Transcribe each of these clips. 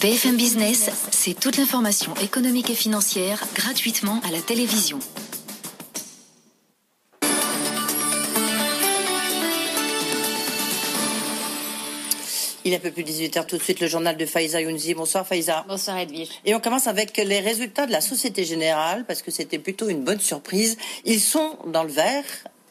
BFM Business, c'est toute l'information économique et financière gratuitement à la télévision. Il est un peu plus 18h tout de suite, le journal de Faiza Younzi. Bonsoir Faiza. Bonsoir Edwige. Et on commence avec les résultats de la Société Générale, parce que c'était plutôt une bonne surprise. Ils sont dans le vert,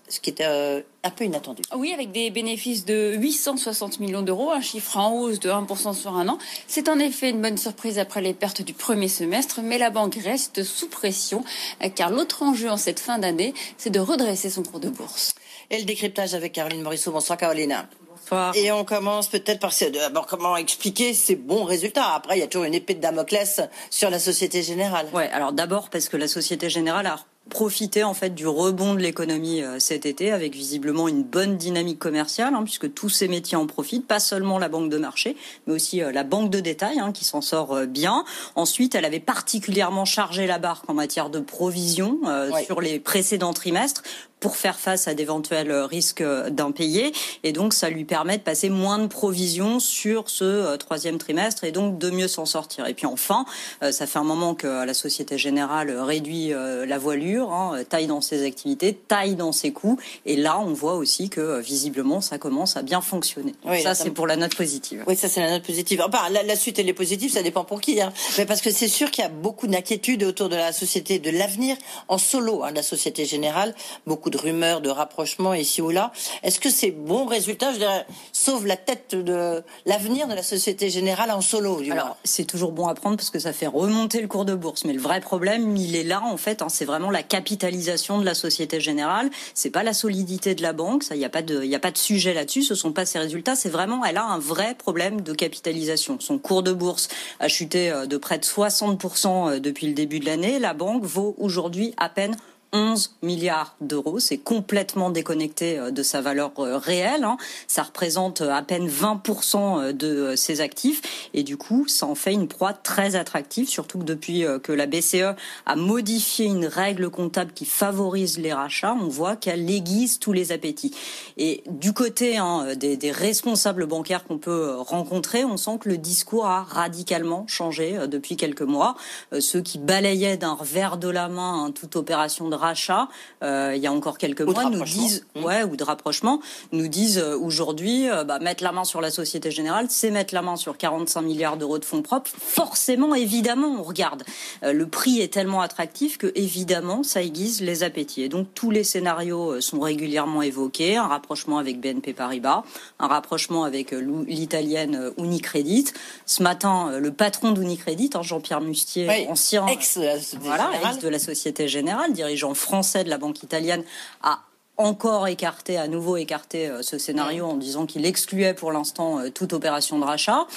ce qui était euh, un peu inattendu. Oui, avec des bénéfices de 860 millions d'euros, un chiffre en hausse de 1% sur un an. C'est en effet une bonne surprise après les pertes du premier semestre, mais la banque reste sous pression, euh, car l'autre enjeu en cette fin d'année, c'est de redresser son cours de bourse. Et le décryptage avec Caroline Morisseau. Bonsoir Caroline. Bonsoir. Et on commence peut-être par d'abord comment expliquer ces bons résultats. Après, il y a toujours une épée de Damoclès sur la Société Générale. Ouais, alors d'abord parce que la Société Générale a profiter en fait du rebond de l'économie euh, cet été avec visiblement une bonne dynamique commerciale hein, puisque tous ces métiers en profitent, pas seulement la banque de marché mais aussi euh, la banque de détail hein, qui s'en sort euh, bien. Ensuite, elle avait particulièrement chargé la barque en matière de provisions sur les précédents trimestres pour faire face à d'éventuels risques d'impayés. Et donc, ça lui permet de passer moins de provisions sur ce troisième trimestre et donc de mieux s'en sortir. Et puis enfin, ça fait un moment que la Société Générale réduit la voilure Hein, taille dans ses activités, taille dans ses coûts. Et là, on voit aussi que euh, visiblement, ça commence à bien fonctionner. ça, c'est pour la note positive. Oui, ça, c'est la note positive. Enfin, la, suite, elle est positive, ça dépend pour qui. Hein. Mais parce que c'est sûr qu'il y a beaucoup d'inquiétudes autour de la société, de l'avenir en solo, hein, de la Société Générale. Beaucoup de rumeurs, de rapprochements ici ou là. Est-ce que c'est bon résultat, je dirais, sauve la tête de l'avenir de la Société Générale en solo Alors, c'est toujours bon à prendre parce que ça fait remonter le cours de bourse. Mais le vrai problème, il est là, en fait. c'est vraiment la capitalisation de la Société Générale. C'est pas la solidité de la banque, ça, il n'y a pas de, a pas de sujet là-dessus. Ce sont pas ses résultats. C'est vraiment, elle a un vrai problème de capitalisation. Son cours de bourse a chuté euh, de près de 60% euh, depuis le début de l'année. La banque vaut aujourd'hui à peine 11 milliards d'euros. C'est complètement déconnecté euh, de sa valeur euh, réelle. Hein. Ça représente euh, à peine 20% de ses actifs. Et du coup, ça en fait une proie très attractive, surtout que depuis que la BCE a modifié une règle comptable qui favorise les rachats, on voit qu'elle aiguise tous les appétits. Et du côté hein, des, responsables bancaires qu'on peut rencontrer, on sent que le discours a radicalement changé depuis quelques mois. Ceux qui balayaient d'un revers de la main hein, toute opération de rachat euh, il y a encore quelques mois nous disent mmh. ouais ou de rapprochement nous disent euh, aujourd'hui euh, bah, mettre la main sur la Société Générale c'est mettre la main sur 45 milliards d'euros de fonds propres. Forcément évidemment on regarde. Le prix est tellement attractif que évidemment ça aiguise les appétits. Et donc tous les scénarios sont régulièrement évoqués. Un rapprochement avec BNP Paribas un rapprochement avec l'italienne Unicredit. Ce matin le patron d'Unicredit hein, Jean-Pierre Mustier ancien ex, voilà, ex de la Société Générale dirigeant français de la banque italienne a encore écarté, à nouveau écarté euh, ce scénario en disant qu'il excluait pour l'instant euh, toute opération de rachat.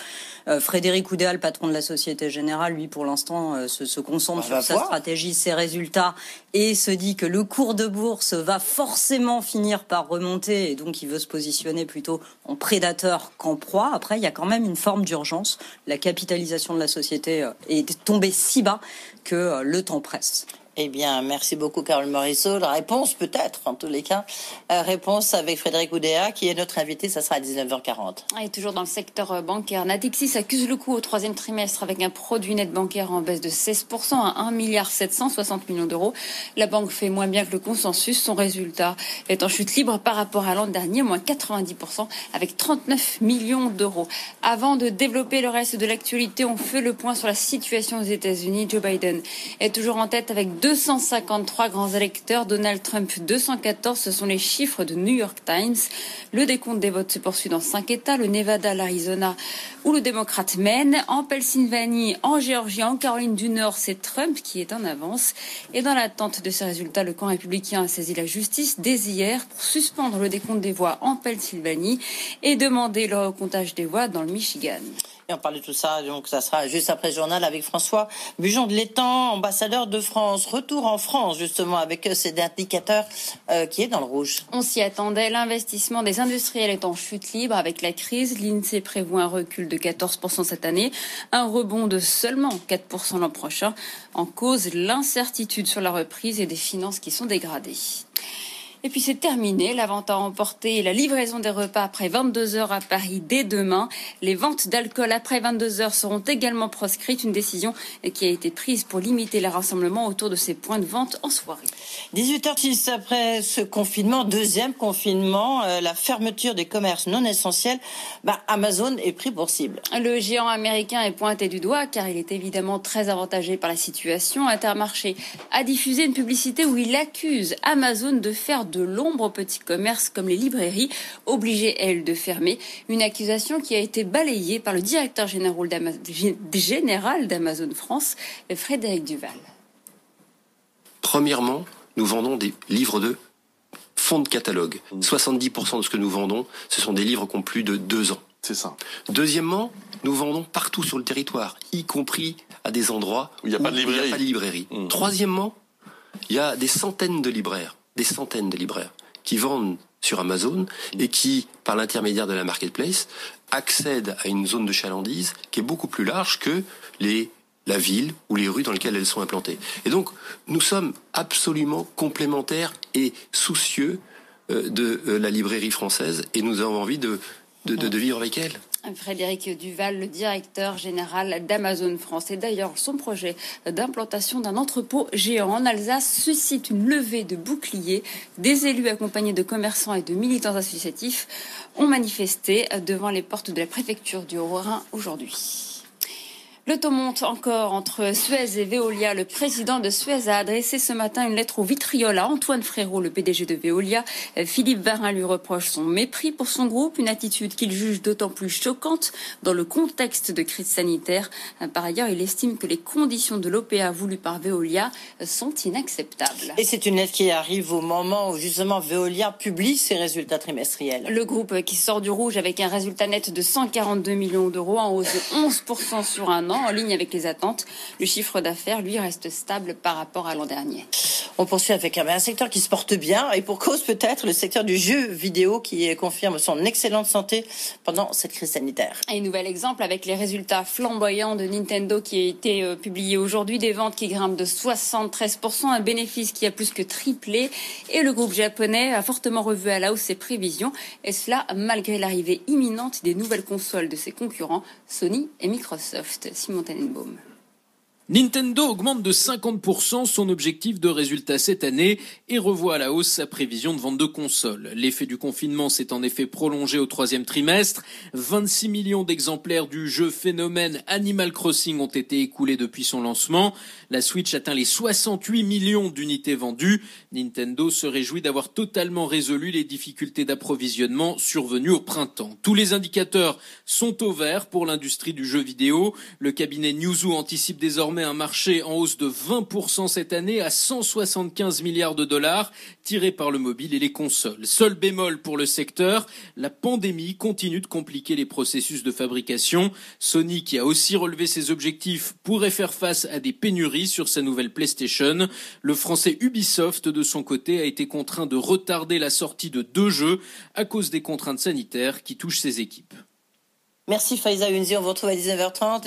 Euh, Frédéric Oudéa, le patron de la Société Générale, lui, pour l'instant, se, concentre sur sa stratégie, ses résultats, et se dit que le cours de bourse va forcément finir par remonter, et donc il veut se positionner plutôt en prédateur qu'en proie. Après, il y a quand même une forme d'urgence. La capitalisation de la société est tombée si bas que le temps presse. Eh bien, merci beaucoup, Carole Morisseau. La réponse, peut-être, en tous les cas. Euh, réponse avec Frédéric Oudéa, qui est notre invité. Ça sera à 19h40. Et toujours dans le secteur euh, bancaire, Natixis accuse le coup au troisième trimestre avec un produit net bancaire en baisse de 16% à 1 milliard 760 millions d'euros. La banque fait moins bien que le consensus. Son résultat est en chute libre par rapport à l'an dernier, moins 90% avec 39 millions d'euros. Avant de développer le reste de l'actualité, on fait le point sur la situation aux États-Unis. Joe Biden est toujours en tête avec 253 grands électeurs, Donald Trump 214, ce sont les chiffres de New York Times. Le décompte des votes se poursuit dans cinq États, le Nevada, l'Arizona, où le démocrate mène. En Pennsylvanie, en Géorgie, en Caroline du Nord, c'est Trump qui est en avance. Et dans l'attente de ces résultats, le camp républicain a saisi la justice dès hier pour suspendre le décompte des voix en Pennsylvanie et demander le recomptage des voix dans le Michigan. On parle de tout ça, donc ça sera juste après le journal avec François Bujon de l'Étang, ambassadeur de France. Retour en France, justement, avec cet indicateur euh, qui est dans le rouge. On s'y attendait. L'investissement des industriels est en chute libre avec la crise. L'INSEE prévoit un recul de 14% cette année, un rebond de seulement 4% l'an prochain. En cause, l'incertitude sur la reprise et des finances qui sont dégradées. Et puis c'est terminé, la vente à emporter et la livraison des repas après 22 heures à Paris dès demain. Les ventes d'alcool après 22 heures seront également proscrites, une décision qui a été prise pour limiter les rassemblements autour de ces points de vente en soirée. 18h10 après ce confinement, deuxième confinement, euh, la fermeture des commerces non essentiels, bah, Amazon est pris pour cible. Le géant américain est pointé du doigt car il est évidemment très avantagé par la situation. Intermarché a diffusé une publicité où il accuse Amazon de faire de l'ombre aux petits commerces comme les librairies, obligées, elles, de fermer. Une accusation qui a été balayée par le directeur général d'Amazon France, Frédéric Duval. Premièrement, nous vendons des livres de fonds de catalogue. 70% de ce que nous vendons, ce sont des livres qui ont plus de deux ans. C'est ça. Deuxièmement, nous vendons partout sur le territoire, y compris à des endroits où il n'y a, pas de librairie. Mmh. Troisièmement, il y a des centaines de libraires des centaines de libraires qui vendent sur Amazon et qui, par l'intermédiaire de la marketplace, accèdent à une zone de chalandise qui est beaucoup plus large que les la ville ou les rues dans lesquelles elles sont implantées. Et donc, nous sommes absolument complémentaires et soucieux euh, de euh, la librairie française et nous avons envie de, de, de vivre avec elle. Frédéric Duval, le directeur général d'Amazon France. Et d'ailleurs, son projet d'implantation d'un entrepôt géant en Alsace suscite une levée de boucliers. Des élus accompagnés de commerçants et de militants associatifs ont manifesté devant les portes de la préfecture du Haut-Rhin aujourd'hui. Le taux monte encore entre Suez et Veolia. Le président de Suez a adressé ce matin une lettre au vitriol à Antoine Frérot, le PDG de Veolia. Philippe Varin lui reproche son mépris pour son groupe, une attitude qu'il juge d'autant plus choquante dans le contexte de crise sanitaire. Par ailleurs, il estime que les conditions de l'OPA voulues par Veolia sont inacceptables. Et c'est une lettre qui arrive au moment où justement Veolia publie ses résultats trimestriels. Le groupe qui sort du rouge avec un résultat net de 142 millions d'euros en hausse de 11% sur un an en ligne avec les attentes. Le chiffre d'affaires, lui, reste stable par rapport à l'an dernier. On poursuit avec un secteur qui se porte bien et pour cause peut-être le secteur du jeu vidéo qui confirme son excellente santé pendant cette crise sanitaire. Et un nouvel exemple avec les résultats flamboyants de Nintendo qui a été euh, publié aujourd'hui, des ventes qui grimpent de 73%, un bénéfice qui a plus que triplé et le groupe japonais a fortement revu à la hausse ses prévisions et cela malgré l'arrivée imminente des nouvelles consoles de ses concurrents Sony et Microsoft. Simon Tenenbaum. Nintendo augmente de 50% son objectif de résultat cette année et revoit à la hausse sa prévision de vente de consoles. L'effet du confinement s'est en effet prolongé au troisième trimestre. 26 millions d'exemplaires du jeu phénomène Animal Crossing ont été écoulés depuis son lancement. La Switch atteint les 68 millions d'unités vendues. Nintendo se réjouit d'avoir totalement résolu les difficultés d'approvisionnement survenues au printemps. Tous les indicateurs sont au vert pour l'industrie du jeu vidéo. Le cabinet Newzoo anticipe un marché en hausse de 20% cette année à 175 milliards de dollars, tiré par le mobile et les consoles. Seul bémol pour le secteur, la pandémie continue de compliquer les processus de fabrication. Sony, qui a aussi relevé ses objectifs, pourrait faire face à des pénuries sur sa nouvelle PlayStation. Le français Ubisoft, de son côté, a été contraint de retarder la sortie de deux jeux à cause des contraintes sanitaires qui touchent ses équipes. Merci Faiza Unzi, on vous retrouve à 19h30.